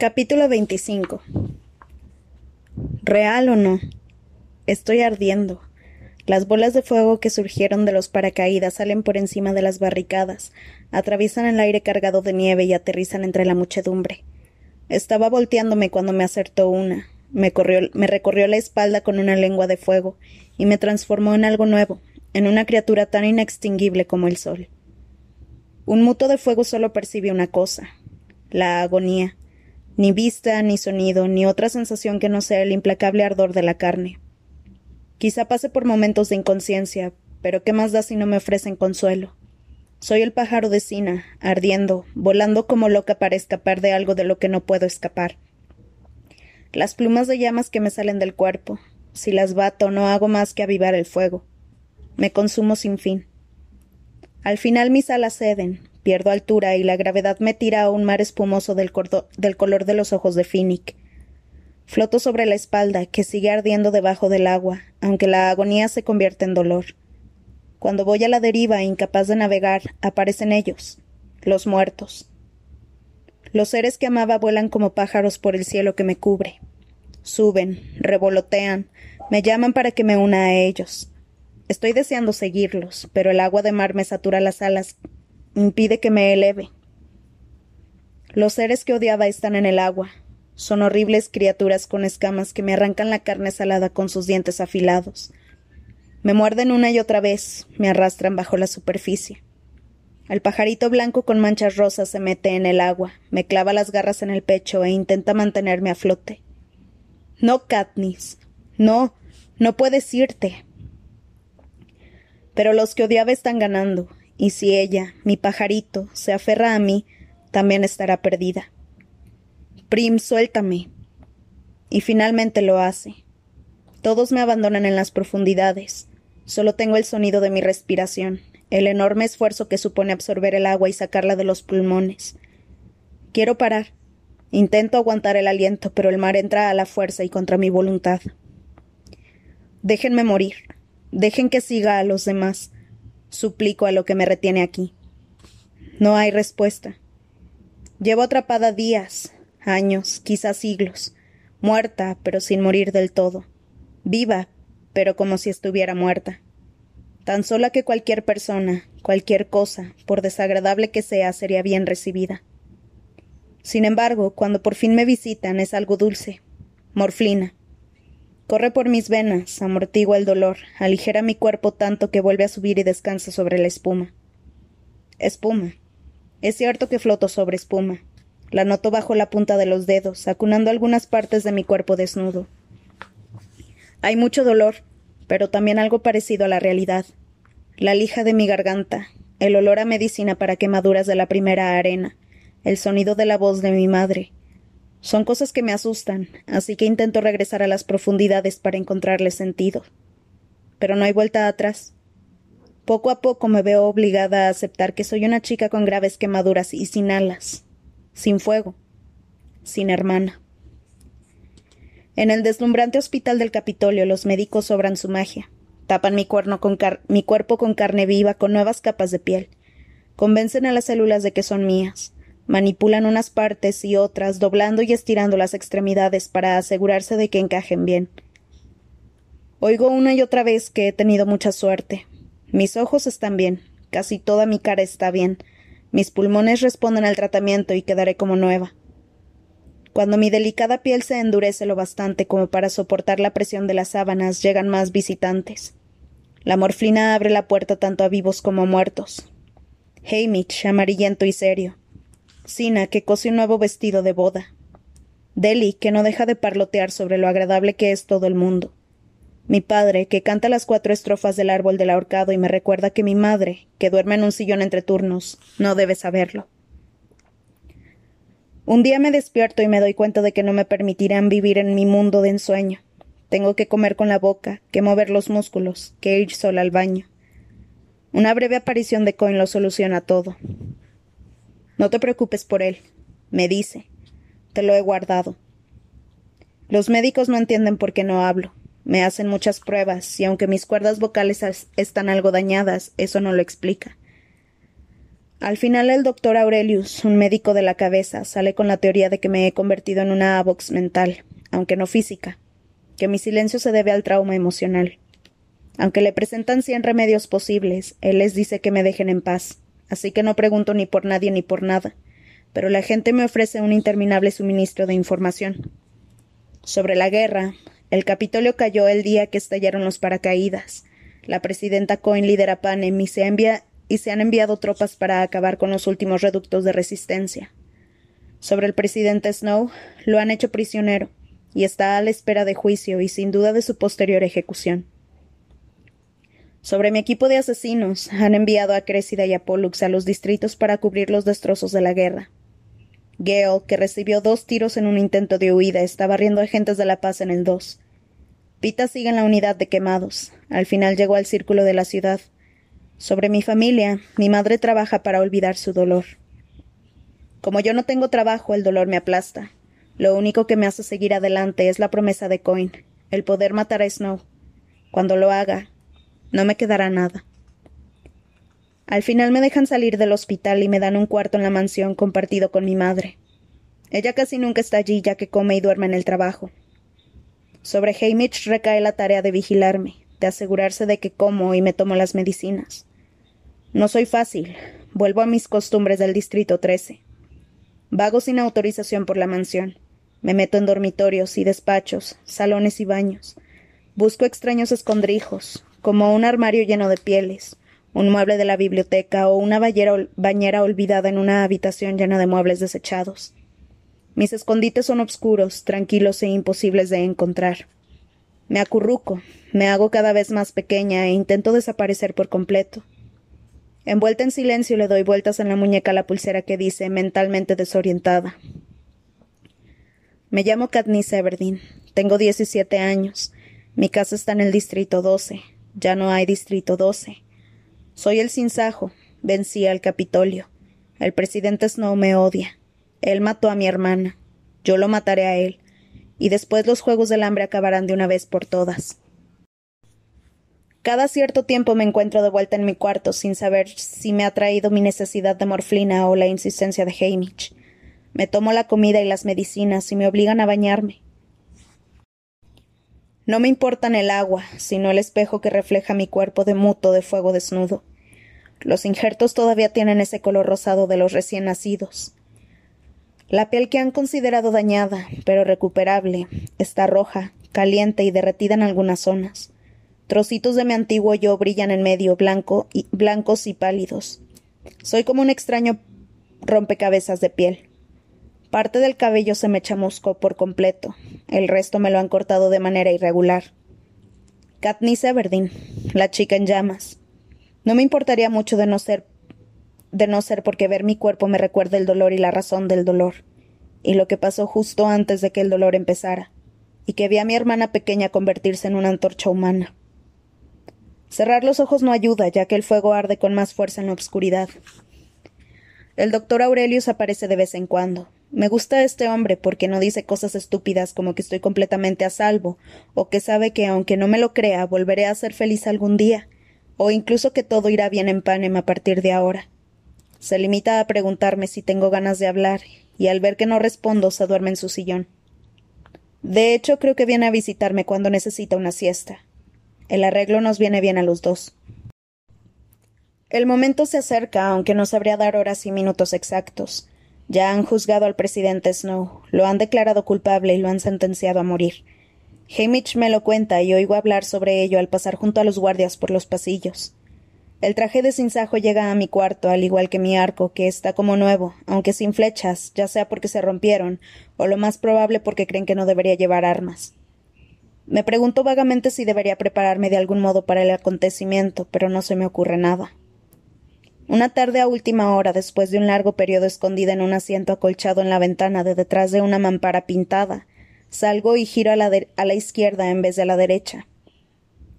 Capítulo 25 ¿Real o no? Estoy ardiendo. Las bolas de fuego que surgieron de los paracaídas salen por encima de las barricadas, atraviesan el aire cargado de nieve y aterrizan entre la muchedumbre. Estaba volteándome cuando me acertó una. Me, recorrió la espalda con una lengua de fuego y me transformó en algo nuevo, en una criatura tan inextinguible como el sol. Un muto de fuego solo percibe una cosa, la agonía, ni vista, ni sonido, ni otra sensación que no sea el implacable ardor de la carne. Quizá pase por momentos de inconsciencia, pero ¿qué más da si no me ofrecen consuelo? Soy el pájaro de Sina, ardiendo, volando como loca para escapar de algo de lo que no puedo escapar. Las plumas de llamas que me salen del cuerpo, si las bato no hago más que avivar el fuego. Me consumo sin fin. Al final mis alas ceden, pierdo altura y la gravedad me tira a un mar espumoso del, del color de los ojos de Finnick. Floto sobre la espalda, que sigue ardiendo debajo del agua, aunque la agonía se convierte en dolor. Cuando voy a la deriva, incapaz de navegar, aparecen ellos, los muertos. Los seres que amaba vuelan como pájaros por el cielo que me cubre. Suben, revolotean, me llaman para que me una a ellos. Estoy deseando seguirlos, pero el agua de mar me satura las alas impide que me eleve. Los seres que odiaba están en el agua. Son horribles criaturas con escamas que me arrancan la carne salada con sus dientes afilados. Me muerden una y otra vez, me arrastran bajo la superficie. El pajarito blanco con manchas rosas se mete en el agua, me clava las garras en el pecho e intenta mantenerme a flote. No, Katniss. No, no puedes irte. Pero los que odiaba están ganando, y si ella, mi pajarito, se aferra a mí, también estará perdida. Prim, suéltame. Y finalmente lo hace. Todos me abandonan en las profundidades. Solo tengo el sonido de mi respiración, el enorme esfuerzo que supone absorber el agua y sacarla de los pulmones. Quiero parar. Intento aguantar el aliento, pero el mar entra a la fuerza y contra mi voluntad. Déjenme morir. Dejen que siga a los demás suplico a lo que me retiene aquí. No hay respuesta. Llevo atrapada días, años, quizás siglos, muerta, pero sin morir del todo, viva, pero como si estuviera muerta. Tan sola que cualquier persona, cualquier cosa, por desagradable que sea, sería bien recibida. Sin embargo, cuando por fin me visitan es algo dulce, morflina, Corre por mis venas, amortigua el dolor, aligera mi cuerpo tanto que vuelve a subir y descansa sobre la espuma. Espuma. Es cierto que floto sobre espuma. La noto bajo la punta de los dedos, acunando algunas partes de mi cuerpo desnudo. Hay mucho dolor, pero también algo parecido a la realidad. La lija de mi garganta, el olor a medicina para quemaduras de la primera arena, el sonido de la voz de mi madre, son cosas que me asustan, así que intento regresar a las profundidades para encontrarle sentido. Pero no hay vuelta atrás. Poco a poco me veo obligada a aceptar que soy una chica con graves quemaduras y sin alas, sin fuego, sin hermana. En el deslumbrante hospital del Capitolio los médicos sobran su magia. Tapan mi, mi cuerpo con carne viva con nuevas capas de piel. Convencen a las células de que son mías Manipulan unas partes y otras, doblando y estirando las extremidades para asegurarse de que encajen bien. Oigo una y otra vez que he tenido mucha suerte. Mis ojos están bien, casi toda mi cara está bien, mis pulmones responden al tratamiento y quedaré como nueva. Cuando mi delicada piel se endurece lo bastante como para soportar la presión de las sábanas, llegan más visitantes. La morfina abre la puerta tanto a vivos como a muertos. Hamish, amarillento y serio. Sina, que cose un nuevo vestido de boda. Deli, que no deja de parlotear sobre lo agradable que es todo el mundo. Mi padre, que canta las cuatro estrofas del árbol del ahorcado y me recuerda que mi madre, que duerme en un sillón entre turnos, no debe saberlo. Un día me despierto y me doy cuenta de que no me permitirán vivir en mi mundo de ensueño. Tengo que comer con la boca, que mover los músculos, que ir sola al baño. Una breve aparición de Coin lo soluciona todo. No te preocupes por él, me dice. Te lo he guardado. Los médicos no entienden por qué no hablo. Me hacen muchas pruebas, y aunque mis cuerdas vocales están algo dañadas, eso no lo explica. Al final el doctor Aurelius, un médico de la cabeza, sale con la teoría de que me he convertido en una Avox mental, aunque no física, que mi silencio se debe al trauma emocional. Aunque le presentan cien remedios posibles, él les dice que me dejen en paz, así que no pregunto ni por nadie ni por nada, pero la gente me ofrece un interminable suministro de información. Sobre la guerra, el Capitolio cayó el día que estallaron los paracaídas. La presidenta Cohen lidera Panem y se, y se han enviado tropas para acabar con los últimos reductos de resistencia. Sobre el presidente Snow, lo han hecho prisionero y está a la espera de juicio y sin duda de su posterior ejecución. Sobre mi equipo de asesinos, han enviado a Cressida y a Pollux a los distritos para cubrir los destrozos de la guerra. Gale, que recibió dos tiros en un intento de huida, está barriendo agentes de la paz en el 2. Pita sigue en la unidad de quemados. Al final llegó al círculo de la ciudad. Sobre mi familia, mi madre trabaja para olvidar su dolor. Como yo no tengo trabajo, el dolor me aplasta. Lo único que me hace seguir adelante es la promesa de Coin, el poder matar a Snow. Cuando lo haga, no me quedará nada. Al final me dejan salir del hospital y me dan un cuarto en la mansión compartido con mi madre. Ella casi nunca está allí ya que come y duerme en el trabajo. Sobre Hamish recae la tarea de vigilarme, de asegurarse de que como y me tomo las medicinas. No soy fácil. Vuelvo a mis costumbres del Distrito 13. Vago sin autorización por la mansión. Me meto en dormitorios y despachos, salones y baños. Busco extraños escondrijos, como un armario lleno de pieles, un mueble de la biblioteca o una bañera olvidada en una habitación llena de muebles desechados. Mis escondites son oscuros, tranquilos e imposibles de encontrar. Me acurruco, me hago cada vez más pequeña e intento desaparecer por completo. Envuelta en silencio le doy vueltas en la muñeca la pulsera que dice mentalmente desorientada. Me llamo Katniss Everdeen. Tengo diecisiete años. Mi casa está en el distrito 12. Ya no hay distrito 12. Soy el sinsajo. Vencí al Capitolio. El presidente Snow me odia. Él mató a mi hermana. Yo lo mataré a él. Y después los Juegos del Hambre acabarán de una vez por todas. Cada cierto tiempo me encuentro de vuelta en mi cuarto sin saber si me ha traído mi necesidad de morfina o la insistencia de Hamish. Me tomo la comida y las medicinas y me obligan a bañarme. No me importan el agua, sino el espejo que refleja mi cuerpo de muto de fuego desnudo. Los injertos todavía tienen ese color rosado de los recién nacidos. La piel que han considerado dañada, pero recuperable, está roja, caliente y derretida en algunas zonas. Trocitos de mi antiguo yo brillan en medio, blanco y, blancos y pálidos. Soy como un extraño rompecabezas de piel. Parte del cabello se me chamuscó por completo, el resto me lo han cortado de manera irregular. Katniss Everdeen, la chica en llamas. No me importaría mucho de no ser de no ser porque ver mi cuerpo me recuerda el dolor y la razón del dolor, y lo que pasó justo antes de que el dolor empezara, y que vi a mi hermana pequeña convertirse en una antorcha humana. Cerrar los ojos no ayuda, ya que el fuego arde con más fuerza en la oscuridad. El doctor Aurelius aparece de vez en cuando, me gusta este hombre porque no dice cosas estúpidas como que estoy completamente a salvo, o que sabe que aunque no me lo crea, volveré a ser feliz algún día, o incluso que todo irá bien en Panem a partir de ahora. Se limita a preguntarme si tengo ganas de hablar, y al ver que no respondo se duerme en su sillón. De hecho, creo que viene a visitarme cuando necesita una siesta. El arreglo nos viene bien a los dos. El momento se acerca, aunque no sabría dar horas y minutos exactos. Ya han juzgado al presidente Snow, lo han declarado culpable y lo han sentenciado a morir. Hamish me lo cuenta y oigo hablar sobre ello al pasar junto a los guardias por los pasillos. El traje de sinsajo llega a mi cuarto, al igual que mi arco, que está como nuevo, aunque sin flechas, ya sea porque se rompieron, o lo más probable porque creen que no debería llevar armas. Me pregunto vagamente si debería prepararme de algún modo para el acontecimiento, pero no se me ocurre nada. Una tarde a última hora, después de un largo periodo escondida en un asiento acolchado en la ventana de detrás de una mampara pintada, salgo y giro a la, a la izquierda en vez de a la derecha.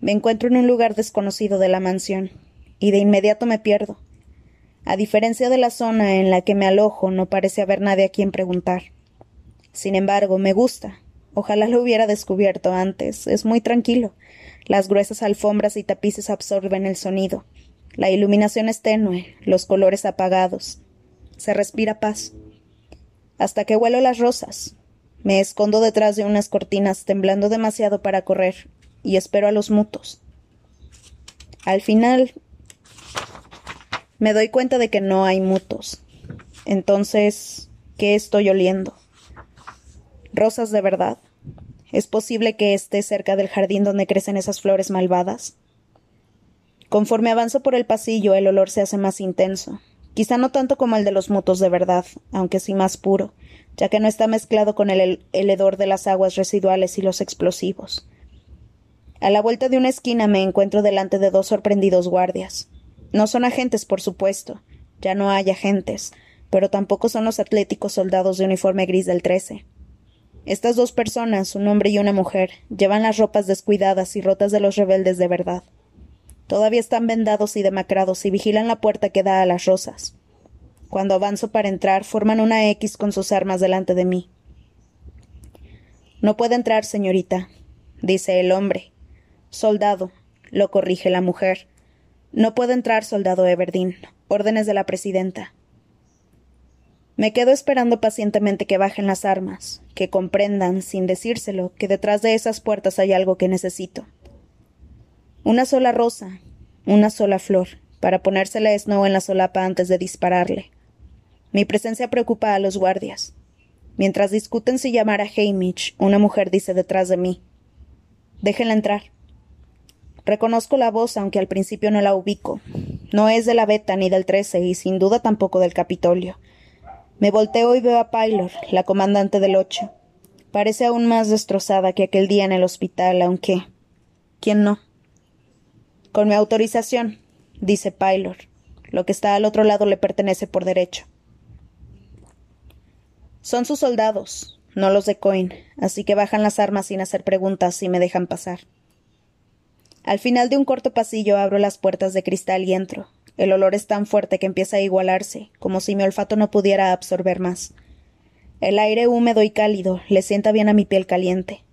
Me encuentro en un lugar desconocido de la mansión, y de inmediato me pierdo. A diferencia de la zona en la que me alojo, no parece haber nadie a quien preguntar. Sin embargo, me gusta. Ojalá lo hubiera descubierto antes. Es muy tranquilo. Las gruesas alfombras y tapices absorben el sonido La iluminación es tenue, los colores apagados. Se respira paz. Hasta que huelo las rosas. Me escondo detrás de unas cortinas, temblando demasiado para correr, y espero a los mutos. Al final me doy cuenta de que no hay mutos. Entonces, ¿qué estoy oliendo? ¿Rosas de verdad? ¿Es posible que esté cerca del jardín donde crecen esas flores malvadas? Conforme avanzo por el pasillo, el olor se hace más intenso. Quizá no tanto como el de los mutos de verdad, aunque sí más puro, ya que no está mezclado con el, el hedor de las aguas residuales y los explosivos. A la vuelta de una esquina me encuentro delante de dos sorprendidos guardias. No son agentes, por supuesto. Ya no hay agentes, pero tampoco son los atléticos soldados de uniforme gris del trece. Estas dos personas, un hombre y una mujer, llevan las ropas descuidadas y rotas de los rebeldes de verdad. Todavía están vendados y demacrados y vigilan la puerta que da a las rosas. Cuando avanzo para entrar, forman una X con sus armas delante de mí. No puede entrar, señorita, dice el hombre. Soldado, lo corrige la mujer. No puede entrar, soldado Everdeen. Órdenes de la presidenta. Me quedo esperando pacientemente que bajen las armas, que comprendan, sin decírselo, que detrás de esas puertas hay algo que necesito. Una sola rosa, una sola flor, para ponérsela Snow en la solapa antes de dispararle. Mi presencia preocupa a los guardias. Mientras discuten si llamar a Hamish, una mujer dice detrás de mí: Déjenla entrar. Reconozco la voz, aunque al principio no la ubico. No es de la Beta ni del 13 y sin duda tampoco del Capitolio. Me volteo y veo a Pylor, la comandante del ocho. Parece aún más destrozada que aquel día en el hospital, aunque. ¿Quién no? Con mi autorización, dice Pylor. Lo que está al otro lado le pertenece por derecho. Son sus soldados, no los de Coin, así que bajan las armas sin hacer preguntas y me dejan pasar. Al final de un corto pasillo abro las puertas de cristal y entro. El olor es tan fuerte que empieza a igualarse, como si mi olfato no pudiera absorber más. El aire húmedo y cálido le sienta bien a mi piel caliente.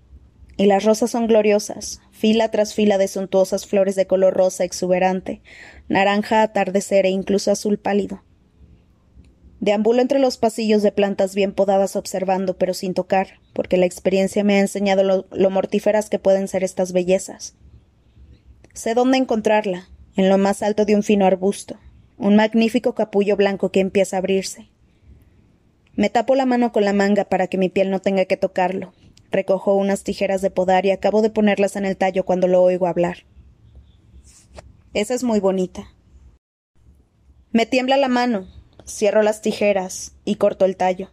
Y las rosas son gloriosas, fila tras fila de suntuosas flores de color rosa exuberante, naranja atardecer e incluso azul pálido. Deambulo entre los pasillos de plantas bien podadas observando, pero sin tocar, porque la experiencia me ha enseñado lo, mortíferas que pueden ser estas bellezas. Sé dónde encontrarla, en lo más alto de un fino arbusto, un magnífico capullo blanco que empieza a abrirse. Me tapo la mano con la manga para que mi piel no tenga que tocarlo. Recojo unas tijeras de podar y acabo de ponerlas en el tallo cuando lo oigo hablar. Esa es muy bonita. Me tiembla la mano, cierro las tijeras y corto el tallo.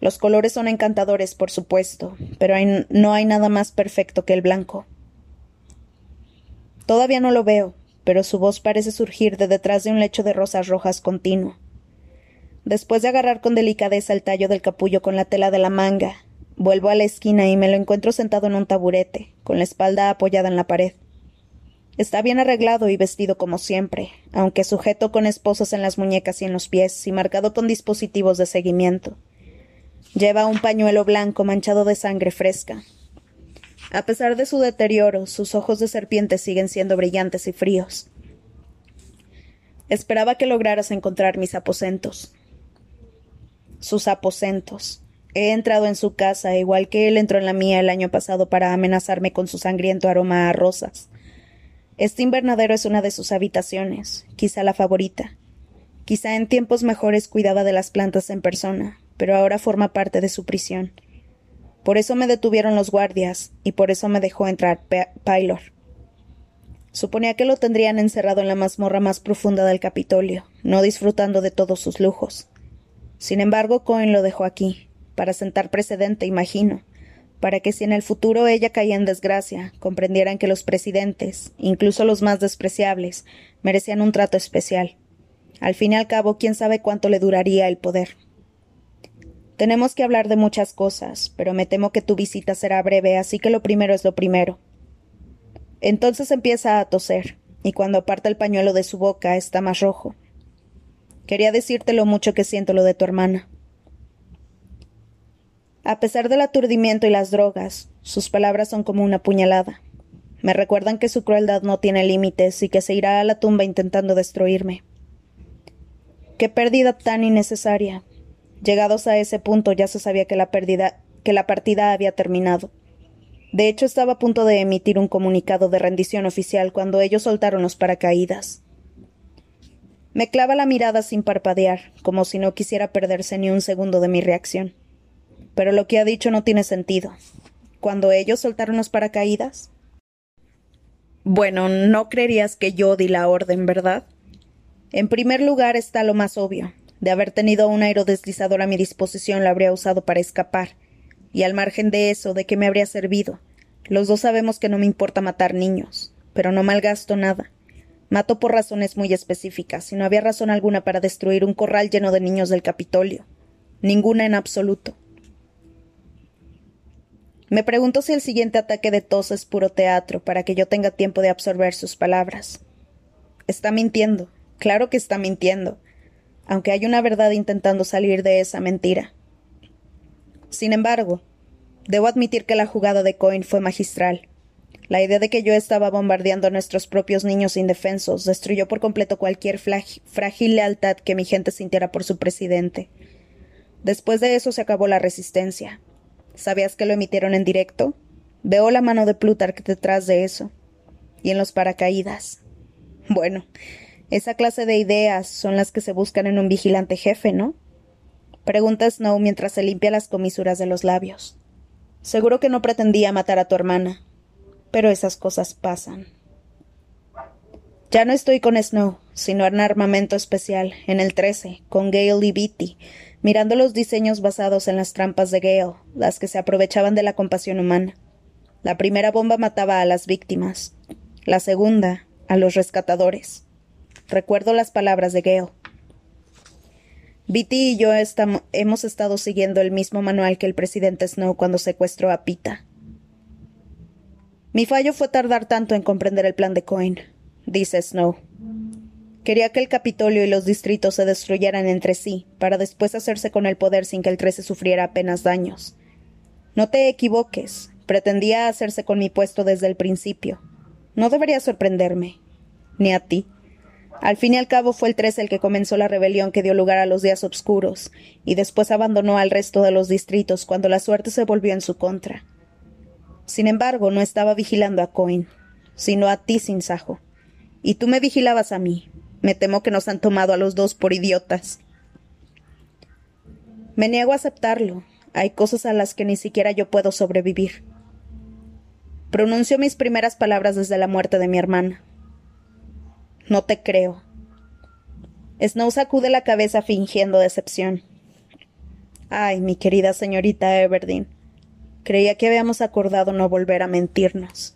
Los colores son encantadores, por supuesto, pero no hay nada más perfecto que el blanco. Todavía no lo veo, pero su voz parece surgir de detrás de un lecho de rosas rojas continuo. Después de agarrar con delicadeza el tallo del capullo con la tela de la manga, vuelvo a la esquina y me lo encuentro sentado en un taburete, con la espalda apoyada en la pared. Está bien arreglado y vestido como siempre, aunque sujeto con esposas en las muñecas y en los pies y marcado con dispositivos de seguimiento. Lleva un pañuelo blanco manchado de sangre fresca, a pesar de su deterioro, sus ojos de serpiente siguen siendo brillantes y fríos. Esperaba que lograras encontrar mis aposentos. Sus aposentos. He entrado en su casa, igual que él entró en la mía el año pasado para amenazarme con su sangriento aroma a rosas. Este invernadero es una de sus habitaciones, quizá la favorita. Quizá en tiempos mejores cuidaba de las plantas en persona, pero ahora forma parte de su prisión. Por eso me detuvieron los guardias, y por eso me dejó entrar Pylor. Suponía que lo tendrían encerrado en la mazmorra más profunda del Capitolio, no disfrutando de todos sus lujos. Sin embargo, Cohen lo dejó aquí, para sentar precedente, imagino, para que si en el futuro ella caía en desgracia, comprendieran que los presidentes, incluso los más despreciables, merecían un trato especial. Al fin y al cabo, quién sabe cuánto le duraría el poder. Tenemos que hablar de muchas cosas, pero me temo que tu visita será breve, así que lo primero es lo primero. Entonces empieza a toser, y cuando aparta el pañuelo de su boca está más rojo. Quería decirte lo mucho que siento lo de tu hermana. A pesar del aturdimiento y las drogas, sus palabras son como una puñalada. Me recuerdan que su crueldad no tiene límites y que se irá a la tumba intentando destruirme. Qué pérdida tan innecesaria. Llegados a ese punto ya se sabía que la pérdida, que la partida había terminado. De hecho, estaba a punto de emitir un comunicado de rendición oficial cuando ellos soltaron los paracaídas. Me clava la mirada sin parpadear, como si no quisiera perderse ni un segundo de mi reacción. Pero lo que ha dicho no tiene sentido. ¿Cuando ellos soltaron los paracaídas? Bueno, no creerías que yo di la orden, ¿verdad? En primer lugar está lo más obvio. De haber tenido un aerodeslizador a mi disposición lo habría usado para escapar. Y al margen de eso, ¿de qué me habría servido? Los dos sabemos que no me importa matar niños, pero no malgasto nada. Mato por razones muy específicas, y no había razón alguna para destruir un corral lleno de niños del Capitolio. Ninguna en absoluto. Me pregunto si el siguiente ataque de tos es puro teatro, para que yo tenga tiempo de absorber sus palabras. Está mintiendo, claro que está mintiendo, aunque hay una verdad intentando salir de esa mentira. Sin embargo, debo admitir que la jugada de Coin fue magistral. La idea de que yo estaba bombardeando a nuestros propios niños indefensos destruyó por completo cualquier frágil lealtad que mi gente sintiera por su presidente. Después de eso se acabó la resistencia. ¿Sabías que lo emitieron en directo? Veo la mano de Plutarch detrás de eso. Y en los paracaídas. Bueno, esa clase de ideas son las que se buscan en un vigilante jefe, ¿no? Pregunta Snow mientras se limpia las comisuras de los labios. Seguro que no pretendía matar a tu hermana, pero esas cosas pasan. Ya no estoy con Snow, sino en armamento especial, en el 13, con Gale y Beatty, mirando los diseños basados en las trampas de Gale, las que se aprovechaban de la compasión humana. La primera bomba mataba a las víctimas, la segunda a los rescatadores. Recuerdo las palabras de Gale. Beatty y yo hemos estado siguiendo el mismo manual que el presidente Snow cuando secuestró a Pita. Mi fallo fue tardar tanto en comprender el plan de Cohen, dice Snow. Quería que el Capitolio y los distritos se destruyeran entre sí, para después hacerse con el poder sin que el 13 sufriera apenas daños. No te equivoques, pretendía hacerse con mi puesto desde el principio. No debería sorprenderme. Ni a ti. Al fin y al cabo fue el 13 el que comenzó la rebelión que dio lugar a los días oscuros, y después abandonó al resto de los distritos cuando la suerte se volvió en su contra. Sin embargo, no estaba vigilando a Coin, sino a ti, Sinsajo. Y tú me vigilabas a mí. Me temo que nos han tomado a los dos por idiotas. Me niego a aceptarlo. Hay cosas a las que ni siquiera yo puedo sobrevivir. Pronunció mis primeras palabras desde la muerte de mi hermana. No te creo. Snow sacude la cabeza fingiendo decepción. Ay, mi querida señorita Everdeen. Creía que habíamos acordado no volver a mentirnos.